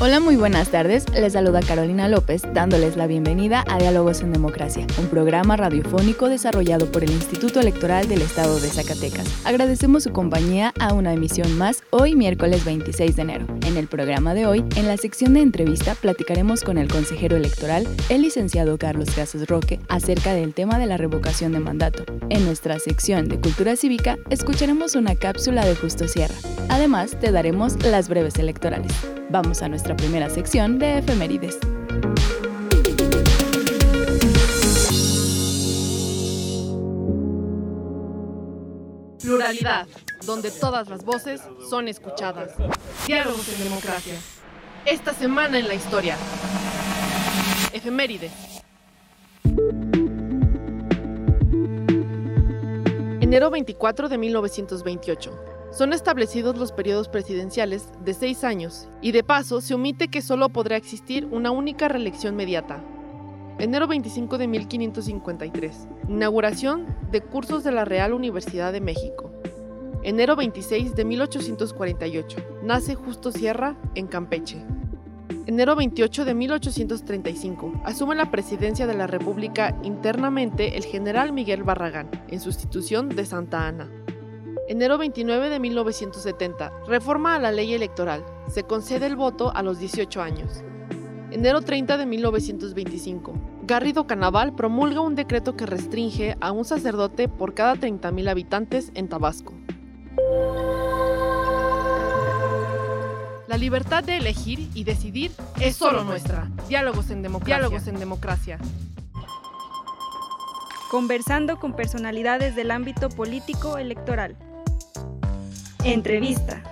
Hola, muy buenas tardes. Les saluda Carolina López, dándoles la bienvenida a Diálogos en Democracia, un programa radiofónico desarrollado por el Instituto Electoral del Estado de Zacatecas. Agradecemos su compañía a una emisión más hoy, miércoles 26 de enero. En el programa de hoy, en la sección de entrevista, platicaremos con el consejero electoral, el licenciado Carlos Casas Roque, acerca del tema de la revocación de mandato. En nuestra sección de Cultura Cívica, escucharemos una cápsula de Justo Sierra. Además, te daremos las breves electorales. Vamos a nuestra primera sección de efemérides. Pluralidad, donde todas las voces son escuchadas. Diálogos en democracia. Esta semana en la historia. Efemérides. Enero 24 de 1928. Son establecidos los periodos presidenciales de seis años y de paso se omite que solo podrá existir una única reelección mediata. Enero 25 de 1553. Inauguración de cursos de la Real Universidad de México. Enero 26 de 1848. Nace Justo Sierra en Campeche. Enero 28 de 1835. Asume la presidencia de la República internamente el general Miguel Barragán, en sustitución de Santa Ana. Enero 29 de 1970. Reforma a la ley electoral. Se concede el voto a los 18 años. Enero 30 de 1925. Garrido Canaval promulga un decreto que restringe a un sacerdote por cada 30.000 habitantes en Tabasco. La libertad de elegir y decidir es solo nuestra. Diálogos en democracia. Diálogos en democracia. Conversando con personalidades del ámbito político electoral. Entrevista.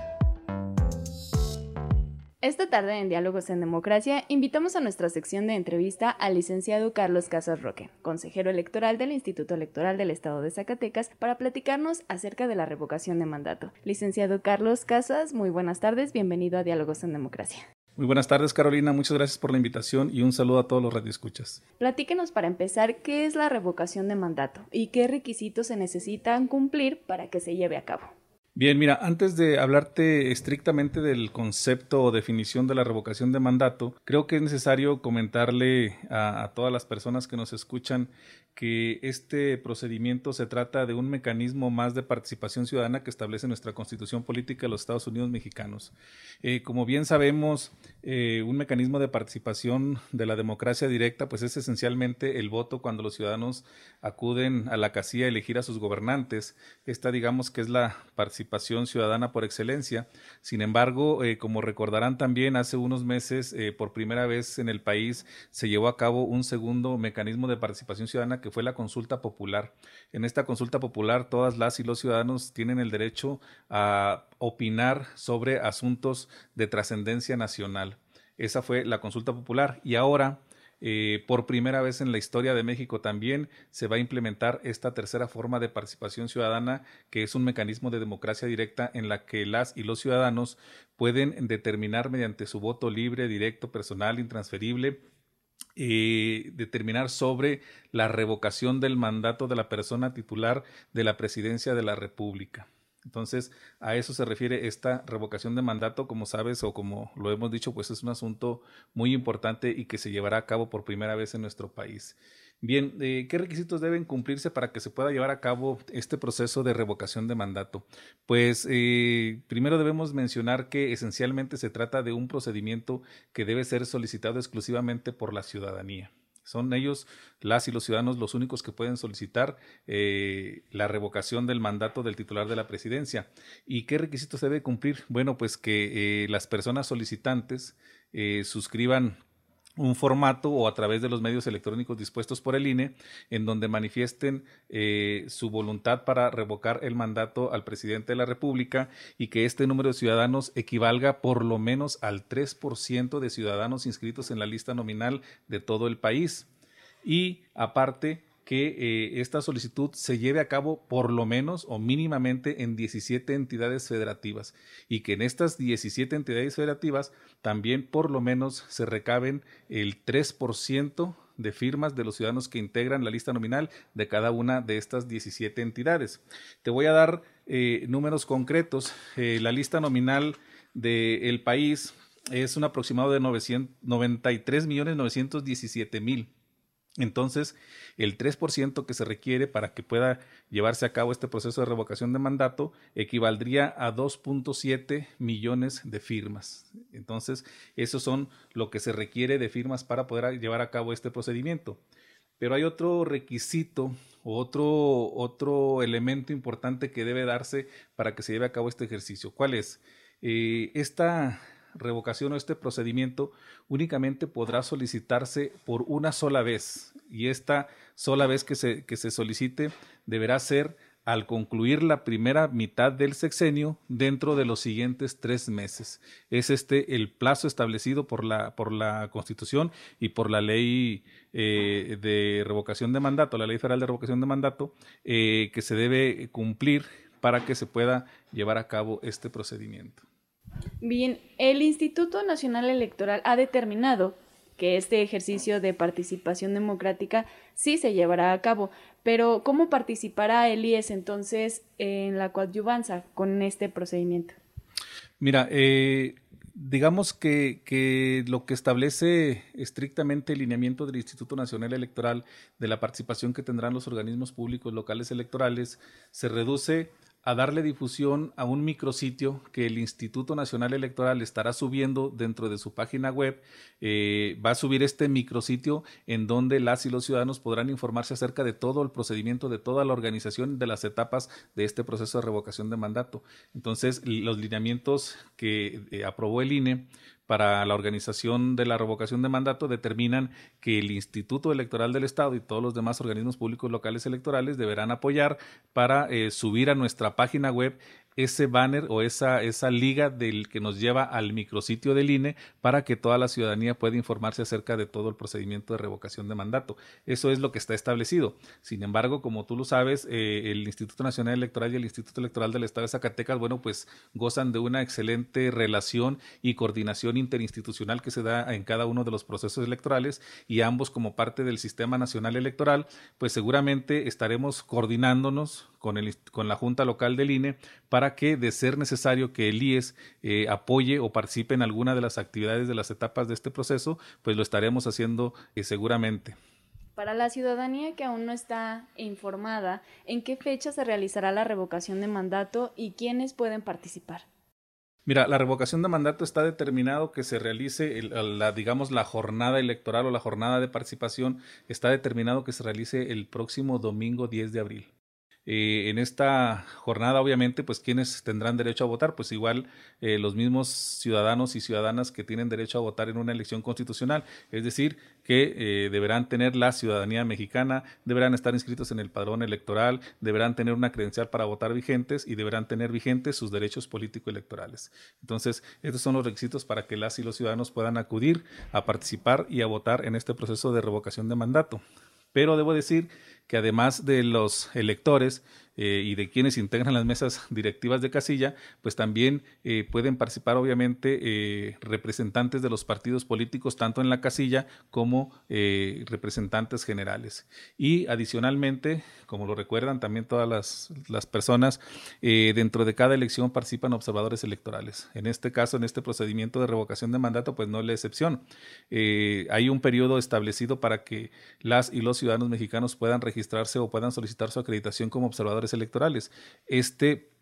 Esta tarde en Diálogos en Democracia invitamos a nuestra sección de entrevista al licenciado Carlos Casas Roque, consejero electoral del Instituto Electoral del Estado de Zacatecas, para platicarnos acerca de la revocación de mandato. Licenciado Carlos Casas, muy buenas tardes, bienvenido a Diálogos en Democracia. Muy buenas tardes, Carolina. Muchas gracias por la invitación y un saludo a todos los radioescuchas. Platíquenos para empezar qué es la revocación de mandato y qué requisitos se necesitan cumplir para que se lleve a cabo. Bien, mira, antes de hablarte estrictamente del concepto o definición de la revocación de mandato, creo que es necesario comentarle a, todas las personas que nos escuchan que este procedimiento se trata de un mecanismo más de participación ciudadana que establece nuestra Constitución Política de los Estados Unidos Mexicanos. Eh, como bien sabemos, eh, un mecanismo de participación de la democracia directa, pues es esencialmente el voto cuando los ciudadanos acuden a la casilla a elegir a sus gobernantes. Esta, digamos, que es la participación ciudadana por excelencia. Sin embargo, eh, como recordarán también, hace unos meses, por primera vez en el país, se llevó a cabo un segundo mecanismo de participación ciudadana que fue la consulta popular. En esta consulta popular todas las y los ciudadanos tienen el derecho a opinar sobre asuntos de trascendencia nacional. Esa fue la consulta popular y ahora eh, por primera vez en la historia de México también se va a implementar esta tercera forma de participación ciudadana, que es un mecanismo de democracia directa en la que las y los ciudadanos pueden determinar mediante su voto libre, directo, personal, intransferible, eh, determinar sobre la revocación del mandato de la persona titular de la presidencia de la República. Entonces, a eso se refiere esta revocación de mandato, como sabes o como lo hemos dicho, pues es un asunto muy importante y que se llevará a cabo por primera vez en nuestro país. Bien, eh, ¿qué requisitos deben cumplirse para que se pueda llevar a cabo este proceso de revocación de mandato? Pues eh, primero debemos mencionar que esencialmente se trata de un procedimiento que debe ser solicitado exclusivamente por la ciudadanía. Son ellos, las y los ciudadanos, los únicos que pueden solicitar eh, la revocación del mandato del titular de la presidencia. ¿Y qué requisitos debe cumplir? Bueno, pues que eh, las personas solicitantes eh, suscriban un formato o a través de los medios electrónicos dispuestos por el INE, en donde manifiesten eh, su voluntad para revocar el mandato al presidente de la República y que este número de ciudadanos equivalga por lo menos al 3% de ciudadanos inscritos en la lista nominal de todo el país. Y aparte, que eh, esta solicitud se lleve a cabo por lo menos o mínimamente en 17 entidades federativas y que en estas 17 entidades federativas también por lo menos se recaben el 3% de firmas de los ciudadanos que integran la lista nominal de cada una de estas 17 entidades. Te voy a dar eh, números concretos. Eh, la lista nominal del país es un aproximado de 93 millones 917 mil. Entonces, el 3% que se requiere para que pueda llevarse a cabo este proceso de revocación de mandato equivaldría a 2.7 millones de firmas. Entonces, esos son lo que se requiere de firmas para poder llevar a cabo este procedimiento. Pero hay otro requisito, otro, otro elemento importante que debe darse para que se lleve a cabo este ejercicio. ¿Cuál es? Eh, esta revocación o este procedimiento únicamente podrá solicitarse por una sola vez y esta sola vez que se, que se solicite deberá ser al concluir la primera mitad del sexenio dentro de los siguientes tres meses. Es este el plazo establecido por la, por la Constitución y por la ley eh, de revocación de mandato, la ley federal de revocación de mandato, eh, que se debe cumplir para que se pueda llevar a cabo este procedimiento. Bien, el Instituto Nacional Electoral ha determinado que este ejercicio de participación democrática sí se llevará a cabo, pero ¿cómo participará el IES entonces en la coadyuvanza con este procedimiento? Mira, eh, digamos que, que, lo que establece estrictamente el lineamiento del Instituto Nacional Electoral de la participación que tendrán los organismos públicos locales electorales se reduce a darle difusión a un micrositio que el Instituto Nacional Electoral estará subiendo dentro de su página web. Eh, va a subir este micrositio en donde las y los ciudadanos podrán informarse acerca de todo el procedimiento, de toda la organización de las etapas de este proceso de revocación de mandato. Entonces, los lineamientos que eh, aprobó el INE para la organización de la revocación de mandato determinan que el Instituto Electoral del Estado y todos los demás organismos públicos locales electorales deberán apoyar para eh, subir a nuestra página web ese banner o esa, esa liga del que nos lleva al micrositio del INE para que toda la ciudadanía pueda informarse acerca de todo el procedimiento de revocación de mandato. Eso es lo que está establecido. Sin embargo, como tú lo sabes, eh, el Instituto Nacional Electoral y el Instituto Electoral del Estado de Zacatecas, bueno, pues gozan de una excelente relación y coordinación interinstitucional que se da en cada uno de los procesos electorales y ambos como parte del Sistema Nacional Electoral, pues seguramente estaremos coordinándonos con, el, con la Junta Local del INE para que, de ser necesario que el IES eh, apoye o participe en alguna de las actividades de las etapas de este proceso, pues lo estaremos haciendo eh, seguramente. Para la ciudadanía que aún no está informada, ¿en qué fecha se realizará la revocación de mandato y quiénes pueden participar? Mira, la revocación de mandato está determinado que se realice, la, digamos, la jornada electoral o la jornada de participación está determinado que se realice el próximo domingo 10 de abril. Eh, en esta jornada, obviamente, pues quienes tendrán derecho a votar, pues igual eh, los mismos ciudadanos y ciudadanas que tienen derecho a votar en una elección constitucional, es decir, que eh, deberán tener la ciudadanía mexicana, deberán estar inscritos en el padrón electoral, deberán tener una credencial para votar vigentes y deberán tener vigentes sus derechos político-electorales. Entonces, estos son los requisitos para que las y los ciudadanos puedan acudir a participar y a votar en este proceso de revocación de mandato. Pero debo decir que además de los electores, eh, y de quienes integran las mesas directivas de casilla, pues también eh, pueden participar obviamente eh, representantes de los partidos políticos, tanto en la casilla como representantes generales. Y adicionalmente, como lo recuerdan también todas las, las personas, dentro de cada elección participan observadores electorales. En este caso, en este procedimiento de revocación de mandato, pues no es la excepción. hay un periodo establecido para que las y los ciudadanos mexicanos puedan registrarse o puedan solicitar su acreditación como observadores electorales. Este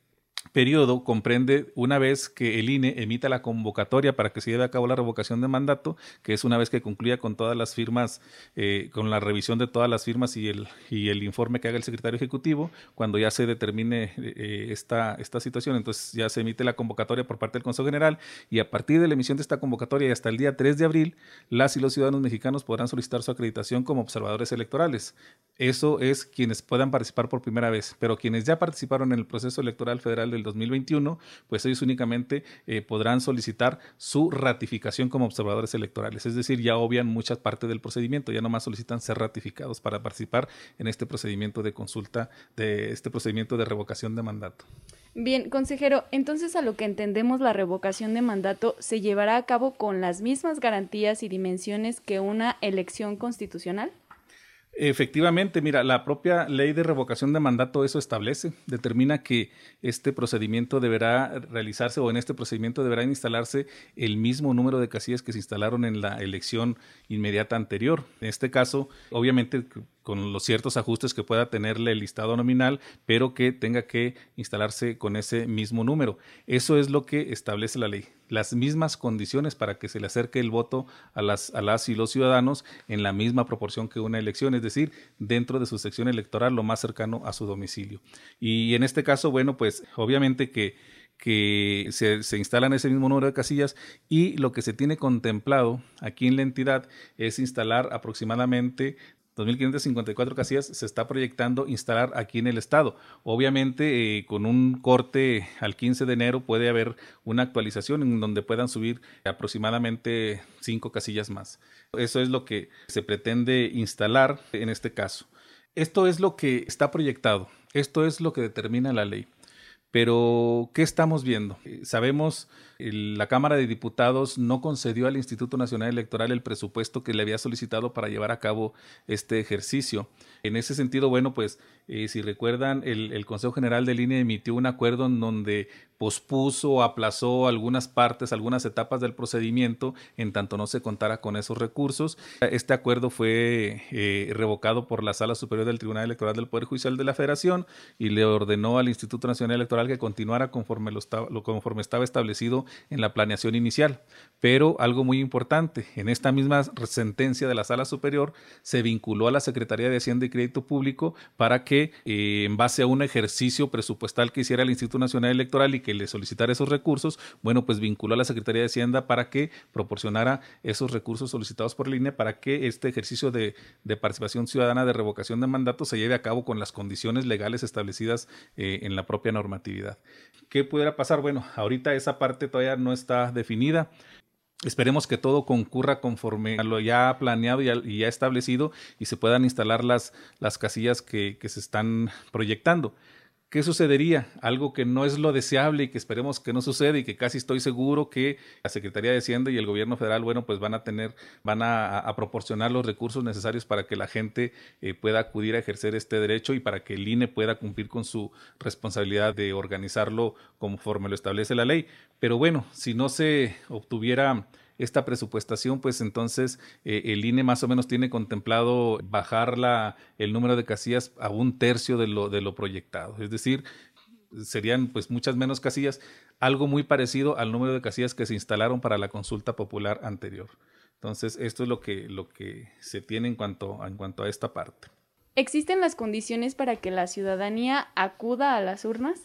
periodo comprende una vez que el INE emita la convocatoria para que se lleve a cabo la revocación de mandato, que es una vez que concluya con todas las firmas, eh, con la revisión de todas las firmas y el, y el informe que haga el secretario ejecutivo, cuando ya se determine eh, esta, esta situación, entonces ya se emite la convocatoria por parte del Consejo General y a partir de la emisión de esta convocatoria y hasta el día 3 de abril, las y los ciudadanos mexicanos podrán solicitar su acreditación como observadores electorales. Eso es quienes puedan participar por primera vez, pero quienes ya participaron en el proceso electoral federal del 2021, pues ellos únicamente eh, podrán solicitar su ratificación como observadores electorales. Es decir, ya obvian muchas partes del procedimiento, ya nomás solicitan ser ratificados para participar en este procedimiento de consulta, de este procedimiento de revocación de mandato. Bien, consejero, entonces a lo que entendemos la revocación de mandato se llevará a cabo con las mismas garantías y dimensiones que una elección constitucional. Efectivamente, mira, la propia ley de revocación de mandato eso establece, determina que este procedimiento deberá realizarse o en este procedimiento deberá instalarse el mismo número de casillas que se instalaron en la elección inmediata anterior. En este caso, obviamente con los ciertos ajustes que pueda tenerle el listado nominal, pero que tenga que instalarse con ese mismo número. Eso es lo que establece la ley. Las mismas condiciones para que se le acerque el voto a las, a las y los ciudadanos en la misma proporción que una elección, es decir, dentro de su sección electoral lo más cercano a su domicilio. Y en este caso, bueno, pues obviamente que que se, se, instalan ese mismo número de casillas y lo que se tiene contemplado aquí en la entidad es instalar aproximadamente 2.554 casillas se está proyectando instalar aquí en el estado. Obviamente, eh, con un corte al 15 de enero puede haber una actualización en donde puedan subir aproximadamente cinco casillas más. Eso es lo que se pretende instalar en este caso. Esto es lo que está proyectado. Esto es lo que determina la ley. Pero, ¿qué estamos viendo? Eh, sabemos, la Cámara de Diputados no concedió al Instituto Nacional Electoral el presupuesto que le había solicitado para llevar a cabo este ejercicio. En ese sentido, bueno, pues eh, si recuerdan, el, Consejo General de Línea emitió un acuerdo en donde pospuso aplazó algunas partes, algunas etapas del procedimiento, en tanto no se contara con esos recursos. Este acuerdo fue eh, revocado por la Sala Superior del Tribunal Electoral del Poder Judicial de la Federación y le ordenó al Instituto Nacional Electoral que continuara conforme, lo, conforme estaba establecido en la planeación inicial. Pero algo muy importante, en esta misma sentencia de la Sala Superior se vinculó a la Secretaría de Hacienda y Crédito Público para que, eh, en base a un ejercicio presupuestal que hiciera el Instituto Nacional Electoral y que le solicitara esos recursos, bueno, pues vinculó a la Secretaría de Hacienda para que proporcionara esos recursos solicitados por línea para que este ejercicio de, participación ciudadana de revocación de mandato se lleve a cabo con las condiciones legales establecidas eh, en la propia normatividad. ¿Qué pudiera pasar? Bueno, ahorita esa parte todavía no está definida. Esperemos que todo concurra conforme a lo ya planeado y ya, establecido y se puedan instalar las, las casillas que, que se están proyectando. ¿Qué sucedería? Algo que no es lo deseable y que esperemos que no suceda y que casi estoy seguro que la Secretaría de Hacienda y el gobierno federal, bueno, pues van a tener, van a, proporcionar los recursos necesarios para que la gente eh, pueda acudir a ejercer este derecho y para que el INE pueda cumplir con su responsabilidad de organizarlo conforme lo establece la ley. Pero bueno, si no se obtuviera esta presupuestación, pues entonces eh, el INE más o menos tiene contemplado bajar la, el número de casillas a un tercio de lo, de lo proyectado. Es decir, serían pues muchas menos casillas, algo muy parecido al número de casillas que se instalaron para la consulta popular anterior. Entonces, esto es lo que, lo que se tiene en cuanto, en cuanto a esta parte. ¿Existen las condiciones para que la ciudadanía acuda a las urnas?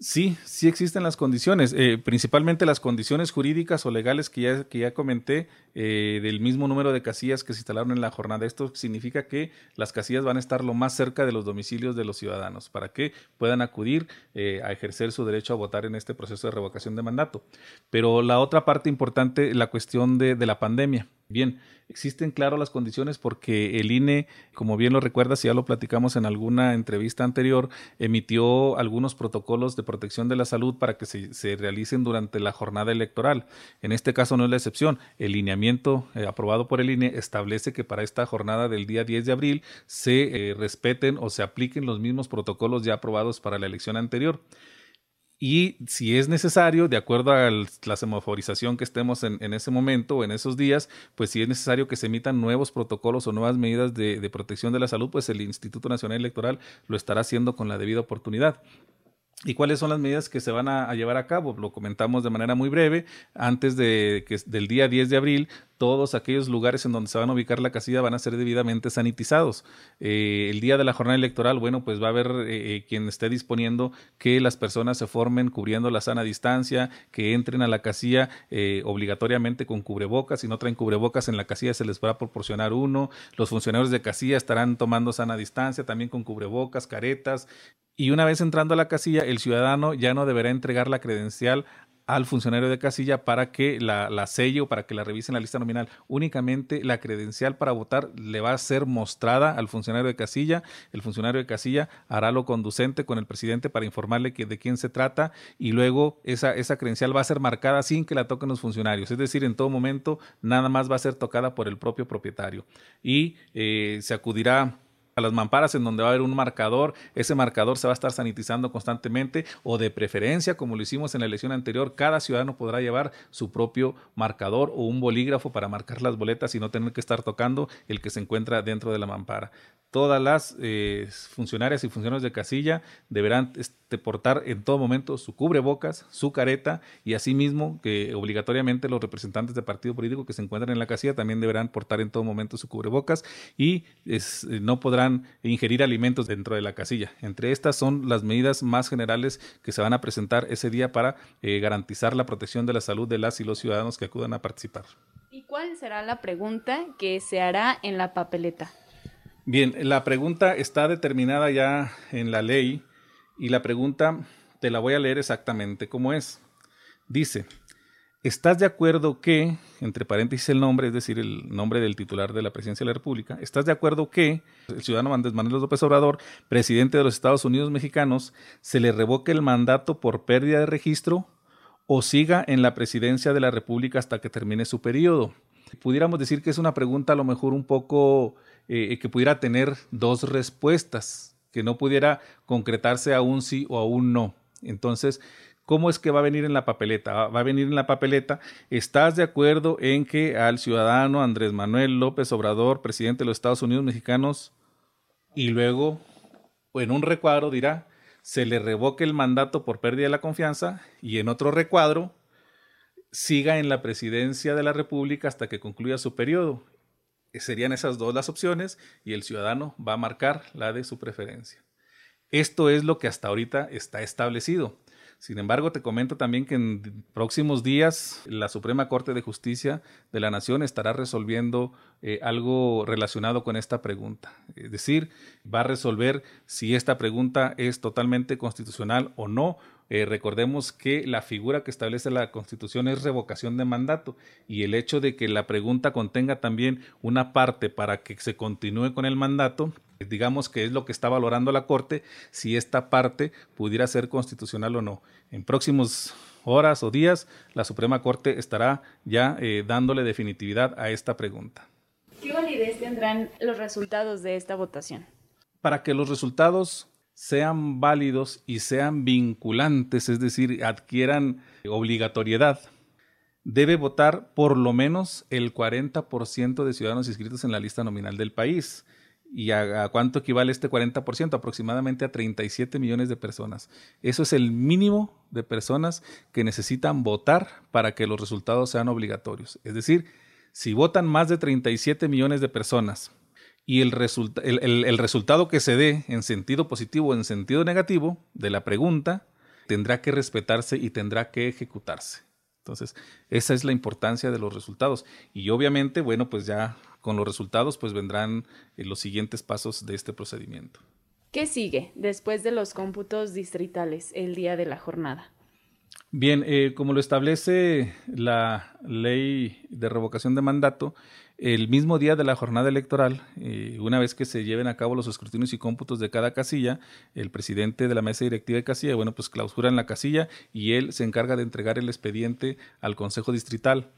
Sí, sí existen las condiciones, eh, principalmente las condiciones jurídicas o legales que ya, que ya comenté, eh, del mismo número de casillas que se instalaron en la jornada. Esto significa que las casillas van a estar lo más cerca de los domicilios de los ciudadanos para que puedan acudir eh, a ejercer su derecho a votar en este proceso de revocación de mandato. Pero la otra parte importante, la cuestión de, de la pandemia. Bien, existen claro las condiciones porque el INE, como bien lo recuerdas, ya lo platicamos en alguna entrevista anterior, emitió algunos protocolos de protección de la salud para que se, realicen durante la jornada electoral. En este caso no es la excepción. El lineamiento eh, aprobado por el INE establece que para esta jornada del día 10 de abril se eh, respeten o se apliquen los mismos protocolos ya aprobados para la elección anterior y si es necesario, de acuerdo a la semaforización que estemos en, ese momento o en esos días, pues si es necesario que se emitan nuevos protocolos o nuevas medidas de, protección de la salud, pues el Instituto Nacional Electoral lo estará haciendo con la debida oportunidad. ¿Y cuáles son las medidas que se van a, llevar a cabo? Lo comentamos de manera muy breve. Antes de que del día 10 de abril, todos aquellos lugares en donde se van a ubicar la casilla van a ser debidamente sanitizados. Eh, el día de la jornada electoral, bueno, pues va a haber eh, eh, quien esté disponiendo que las personas se formen cubriendo la sana distancia, que entren a la casilla obligatoriamente con cubrebocas. Si no traen cubrebocas en la casilla, se les va a proporcionar uno. Los funcionarios de casilla estarán tomando sana distancia, también con cubrebocas, caretas. Y una vez entrando a la casilla, el ciudadano ya no deberá entregar la credencial al funcionario de casilla para que la, la selle o para que la revisen la lista nominal. Únicamente la credencial para votar le va a ser mostrada al funcionario de casilla. El funcionario de casilla hará lo conducente con el presidente para informarle que de quién se trata y luego esa, esa credencial va a ser marcada sin que la toquen los funcionarios. Es decir, en todo momento nada más va a ser tocada por el propio propietario. Y eh, se acudirá a las mamparas en donde va a haber un marcador, ese marcador se va a estar sanitizando constantemente o de preferencia, como lo hicimos en la elección anterior, cada ciudadano podrá llevar su propio marcador o un bolígrafo para marcar las boletas y no tener que estar tocando el que se encuentra dentro de la mampara. Todas las eh, funcionarias y funcionarios de casilla deberán este, portar en todo momento su cubrebocas, su careta y asimismo que obligatoriamente los representantes de partido político que se encuentran en la casilla también deberán portar en todo momento su cubrebocas y eh, no podrán ingerir alimentos dentro de la casilla. Entre estas son las medidas más generales que se van a presentar ese día para eh, garantizar la protección de la salud de las y los ciudadanos que acudan a participar. ¿Y cuál será la pregunta que se hará en la papeleta? Bien, la pregunta está determinada ya en la ley y la pregunta te la voy a leer exactamente como es. Dice, ¿Estás de acuerdo que, entre paréntesis el nombre, es decir, el nombre del titular de la presidencia de la República, ¿estás de acuerdo que el ciudadano Andrés Manuel López Obrador, presidente de los Estados Unidos mexicanos, se le revoque el mandato por pérdida de registro o siga en la presidencia de la República hasta que termine su periodo? Pudiéramos decir que es una pregunta a lo mejor un poco eh, que pudiera tener dos respuestas, que no pudiera concretarse a un sí o a un no. Entonces, ¿Cómo es que va a venir en la papeleta? Va a venir en la papeleta. ¿Estás de acuerdo en que al ciudadano Andrés Manuel López Obrador, presidente de los Estados Unidos mexicanos, y luego en un recuadro dirá, se le revoque el mandato por pérdida de la confianza y en otro recuadro siga en la presidencia de la República hasta que concluya su periodo. Serían esas dos las opciones y el ciudadano va a marcar la de su preferencia. Esto es lo que hasta ahorita está establecido. Sin embargo, te comento también que en próximos días la Suprema Corte de Justicia de la Nación estará resolviendo eh, algo relacionado con esta pregunta. Es decir, va a resolver si esta pregunta es totalmente constitucional o no. Eh, recordemos que la figura que establece la Constitución es revocación de mandato y el hecho de que la pregunta contenga también una parte para que se continúe con el mandato digamos que es lo que está valorando la Corte, si esta parte pudiera ser constitucional o no. En próximos horas o días, la Suprema Corte estará ya eh, dándole definitividad a esta pregunta. ¿Qué validez tendrán los resultados de esta votación? Para que los resultados sean válidos y sean vinculantes, es decir, adquieran obligatoriedad, debe votar por lo menos el 40% de ciudadanos inscritos en la lista nominal del país. ¿Y a, cuánto equivale este 40%? Aproximadamente a 37 millones de personas. Eso es el mínimo de personas que necesitan votar para que los resultados sean obligatorios. Es decir, si votan más de 37 millones de personas y el, el resultado que se dé en sentido positivo o en sentido negativo de la pregunta tendrá que respetarse y tendrá que ejecutarse. Entonces, esa es la importancia de los resultados. Y obviamente, bueno, pues ya con los resultados, pues vendrán eh, los siguientes pasos de este procedimiento. ¿Qué sigue después de los cómputos distritales el día de la jornada? Bien, eh, como lo establece la ley de revocación de mandato, el mismo día de la jornada electoral, eh, una vez que se lleven a cabo los escrutinios y cómputos de cada casilla, el presidente de la mesa directiva de casilla, bueno, pues clausura en la casilla y él se encarga de entregar el expediente al Consejo Distrital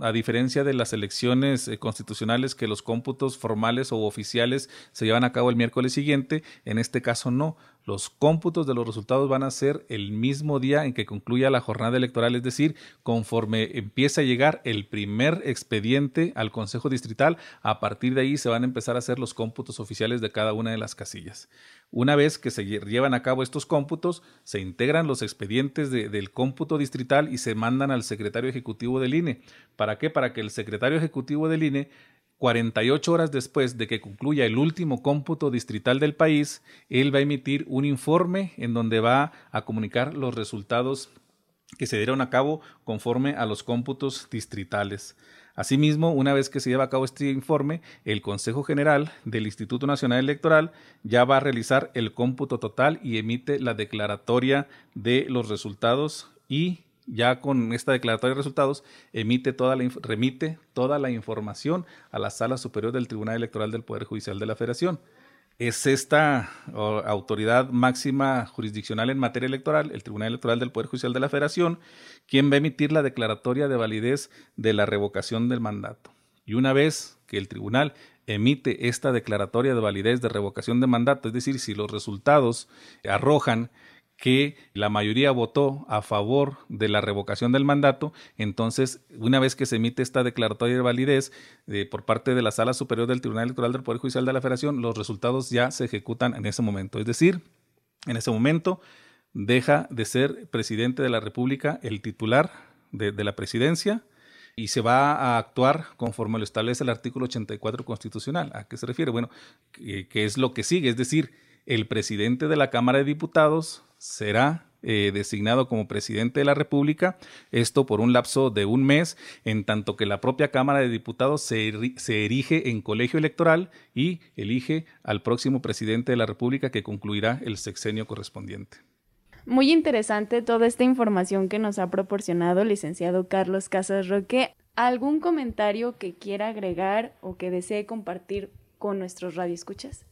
a diferencia de las elecciones eh, constitucionales que los cómputos formales o oficiales se llevan a cabo el miércoles siguiente, en este caso no. Los cómputos de los resultados van a ser el mismo día en que concluya la jornada electoral, es decir, conforme empieza a llegar el primer expediente al Consejo Distrital, a partir de ahí se van a empezar a hacer los cómputos oficiales de cada una de las casillas. Una vez que se llevan a cabo estos cómputos, se integran los expedientes del cómputo distrital y se mandan al secretario ejecutivo del INE. ¿Para qué? Para que el secretario ejecutivo del INE 48 horas después de que concluya el último cómputo distrital del país, él va a emitir un informe en donde va a comunicar los resultados que se dieron a cabo conforme a los cómputos distritales. Asimismo, una vez que se lleva a cabo este informe, el Consejo General del Instituto Nacional Electoral ya va a realizar el cómputo total y emite la declaratoria de los resultados y ya con esta declaratoria de resultados emite toda la, remite toda la información a la Sala Superior del Tribunal Electoral del Poder Judicial de la Federación. Es esta autoridad máxima jurisdiccional en materia electoral, el Tribunal Electoral del Poder Judicial de la Federación, quien va a emitir la declaratoria de validez de la revocación del mandato. Y una vez que el tribunal emite esta declaratoria de validez de revocación de mandato, es decir, si los resultados arrojan que la mayoría votó a favor de la revocación del mandato, entonces, una vez que se emite esta declaratoria de validez eh, por parte de la Sala Superior del Tribunal Electoral del Poder Judicial de la Federación, los resultados ya se ejecutan en ese momento. Es decir, en ese momento deja de ser presidente de la República el titular de, la presidencia y se va a actuar conforme lo establece el artículo 84 constitucional. ¿A qué se refiere? Bueno, que es lo que sigue, es decir, el presidente de la Cámara de Diputados será eh, designado como presidente de la República, esto por un lapso de un mes, en tanto que la propia Cámara de Diputados se, se, erige en colegio electoral y elige al próximo presidente de la República que concluirá el sexenio correspondiente. Muy interesante toda esta información que nos ha proporcionado el licenciado Carlos Casas Roque. ¿Algún comentario que quiera agregar o que desee compartir con nuestros radioescuchas?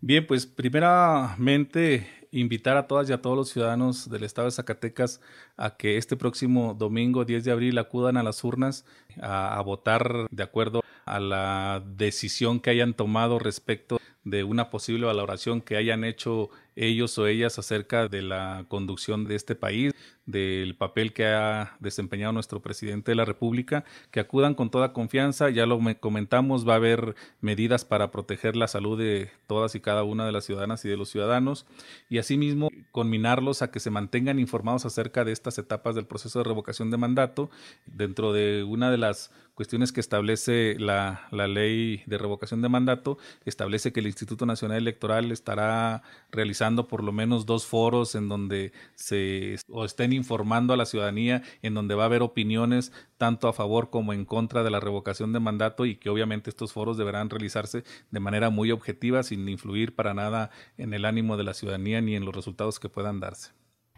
Bien, pues primeramente invitar a todas y a todos los ciudadanos del estado de Zacatecas a que este próximo domingo 10 de abril acudan a las urnas a, a votar de acuerdo a la decisión que hayan tomado respecto de una posible valoración que hayan hecho ellos o ellas acerca de la conducción de este país, del papel que ha desempeñado nuestro presidente de la República, que acudan con toda confianza, ya lo comentamos, va a haber medidas para proteger la salud de todas y cada una de las ciudadanas y de los ciudadanos, y asimismo conminarlos a que se mantengan informados acerca de estas etapas del proceso de revocación de mandato, dentro de una de las cuestiones que establece la, ley de revocación de mandato, establece que el Instituto Nacional Electoral estará realizando por lo menos dos foros en donde se o estén informando a la ciudadanía, en donde va a haber opiniones tanto a favor como en contra de la revocación de mandato y que obviamente estos foros deberán realizarse de manera muy objetiva sin influir para nada en el ánimo de la ciudadanía ni en los resultados que puedan darse.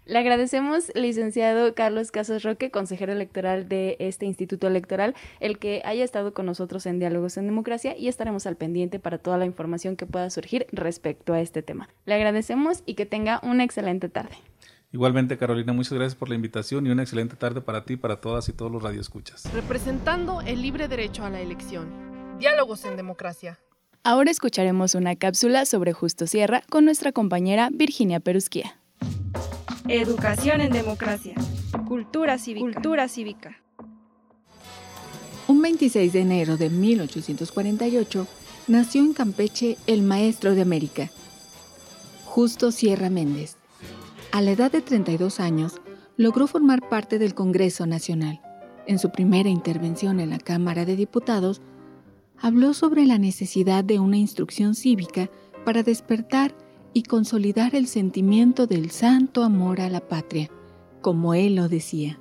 Le agradecemos, licenciado Carlos Casas Roque, consejero electoral de este Instituto Electoral, el que haya estado con nosotros en Diálogos en Democracia y estaremos al pendiente para toda la información que pueda surgir respecto a este tema. Le agradecemos y que tenga una excelente tarde. Igualmente, Carolina, muchas gracias por la invitación y una excelente tarde para ti, para todas y todos los radioescuchas. Representando el libre derecho a la elección. Diálogos en Democracia. Ahora escucharemos una cápsula sobre Justo Sierra con nuestra compañera Virginia Perusquía. Educación en democracia. Cultura cívica. Cultura cívica. Un 26 de enero de 1848 nació en Campeche el maestro de América, Justo Sierra Méndez. A la edad de 32 años, logró formar parte del Congreso Nacional. En su primera intervención en la Cámara de Diputados, habló sobre la necesidad de una instrucción cívica para despertar y consolidar el sentimiento del santo amor a la patria, como él lo decía.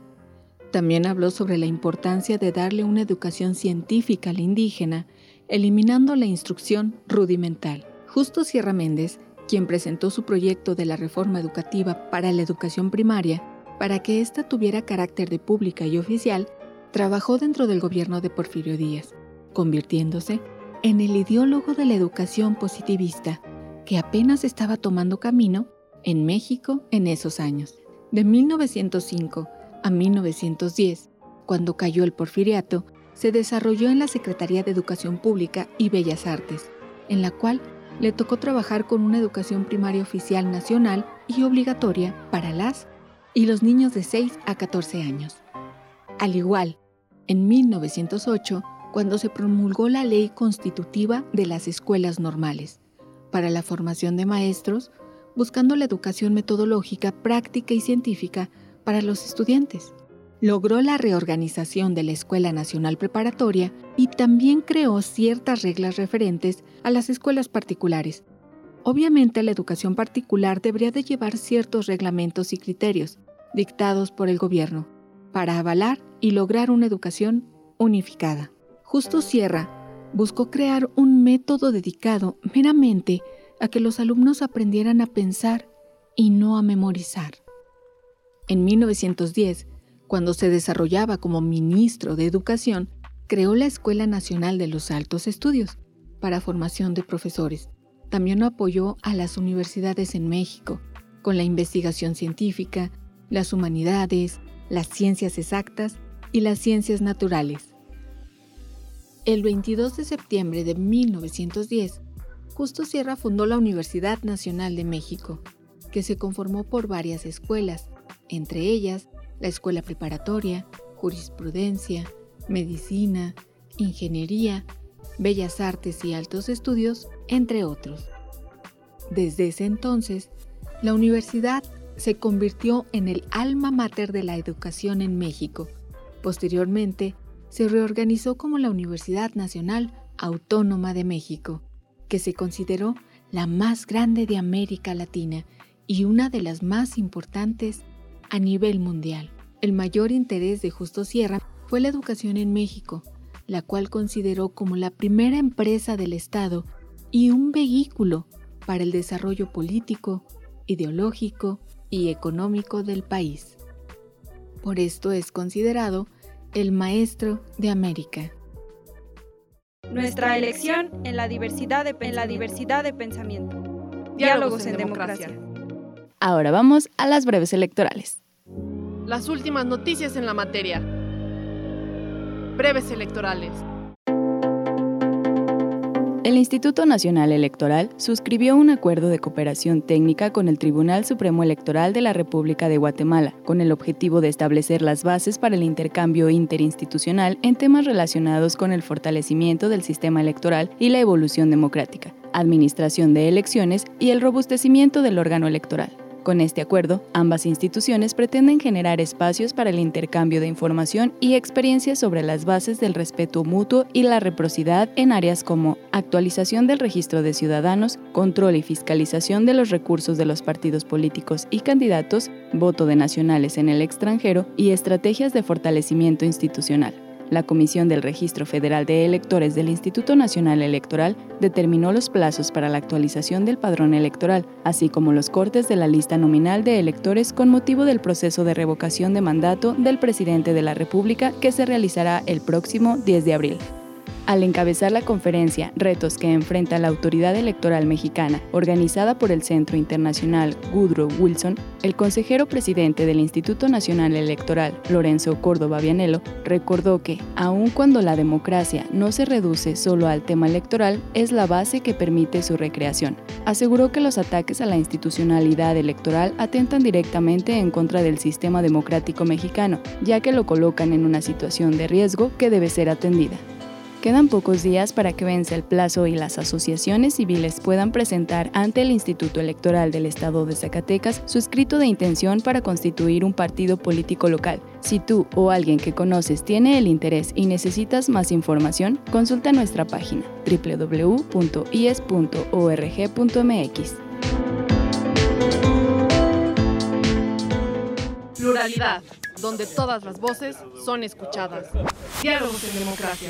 También habló sobre la importancia de darle una educación científica al indígena, eliminando la instrucción rudimental. Justo Sierra Méndez, quien presentó su proyecto de la reforma educativa para la educación primaria, para que ésta tuviera carácter de pública y oficial, trabajó dentro del gobierno de Porfirio Díaz, convirtiéndose en el ideólogo de la educación positivista que apenas estaba tomando camino en México en esos años. De 1905 a 1910, cuando cayó el porfiriato, se desarrolló en la Secretaría de Educación Pública y Bellas Artes, en la cual le tocó trabajar con una educación primaria oficial nacional y obligatoria para las y los niños de 6 a 14 años. Al igual, en 1908, cuando se promulgó la ley constitutiva de las escuelas normales para la formación de maestros, buscando la educación metodológica, práctica y científica para los estudiantes. Logró la reorganización de la Escuela Nacional Preparatoria y también creó ciertas reglas referentes a las escuelas particulares. Obviamente la educación particular debería de llevar ciertos reglamentos y criterios dictados por el gobierno para avalar y lograr una educación unificada. Justo Sierra buscó crear un método dedicado meramente a que los alumnos aprendieran a pensar y no a memorizar. En 1910, cuando se desarrollaba como ministro de Educación, creó la Escuela Nacional de los Altos Estudios para formación de profesores. También apoyó a las universidades en México con la investigación científica, las humanidades, las ciencias exactas y las ciencias naturales. El 22 de septiembre de 1910, Justo Sierra fundó la Universidad Nacional de México, que se conformó por varias escuelas, entre ellas la Escuela Preparatoria, Jurisprudencia, Medicina, Ingeniería, Bellas Artes y Altos Estudios, entre otros. Desde ese entonces, la universidad se convirtió en el alma mater de la educación en México. Posteriormente, se reorganizó como la Universidad Nacional Autónoma de México, que se consideró la más grande de América Latina y una de las más importantes a nivel mundial. El mayor interés de Justo Sierra fue la educación en México, la cual consideró como la primera empresa del Estado y un vehículo para el desarrollo político, ideológico y económico del país. Por esto es considerado el maestro de América. Nuestra elección en la diversidad de, la diversidad de pensamiento. Diálogos, en, democracia. Ahora vamos a las breves electorales. Las últimas noticias en la materia. Breves electorales. El Instituto Nacional Electoral suscribió un acuerdo de cooperación técnica con el Tribunal Supremo Electoral de la República de Guatemala, con el objetivo de establecer las bases para el intercambio interinstitucional en temas relacionados con el fortalecimiento del sistema electoral y la evolución democrática, administración de elecciones y el robustecimiento del órgano electoral. Con este acuerdo, ambas instituciones pretenden generar espacios para el intercambio de información y experiencias sobre las bases del respeto mutuo y la reciprocidad en áreas como actualización del registro de ciudadanos, control y fiscalización de los recursos de los partidos políticos y candidatos, voto de nacionales en el extranjero y estrategias de fortalecimiento institucional. La Comisión del Registro Federal de Electores del Instituto Nacional Electoral determinó los plazos para la actualización del padrón electoral, así como los cortes de la lista nominal de electores con motivo del proceso de revocación de mandato del presidente de la República que se realizará el próximo 10 de abril. Al encabezar la conferencia Retos que enfrenta la autoridad electoral mexicana, organizada por el Centro Internacional Woodrow Wilson, el consejero presidente del Instituto Nacional Electoral, Lorenzo Córdoba Vianello, recordó que, aun cuando la democracia no se reduce solo al tema electoral, es la base que permite su recreación. Aseguró que los ataques a la institucionalidad electoral atentan directamente en contra del sistema democrático mexicano, ya que lo colocan en una situación de riesgo que debe ser atendida. Quedan pocos días para que vence el plazo y las asociaciones civiles puedan presentar ante el Instituto Electoral del Estado de Zacatecas su escrito de intención para constituir un partido político local. Si tú o alguien que conoces tiene el interés y necesitas más información, consulta nuestra página www.ies.org.mx. Pluralidad, donde todas las voces son escuchadas. Diálogos en democracia.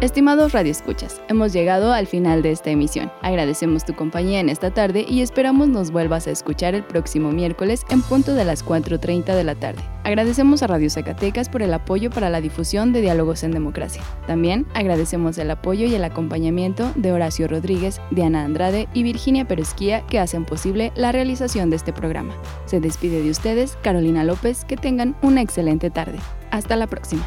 Estimados radioescuchas, hemos llegado al final de esta emisión. Agradecemos tu compañía en esta tarde y esperamos nos vuelvas a escuchar el próximo miércoles en punto de las 4.30 de la tarde. Agradecemos a Radio Zacatecas por el apoyo para la difusión de Diálogos en Democracia. También agradecemos el apoyo y el acompañamiento de Horacio Rodríguez, Diana Andrade y Virginia Perusquía que hacen posible la realización de este programa. Se despide de ustedes Carolina López, que tengan una excelente tarde. Hasta la próxima.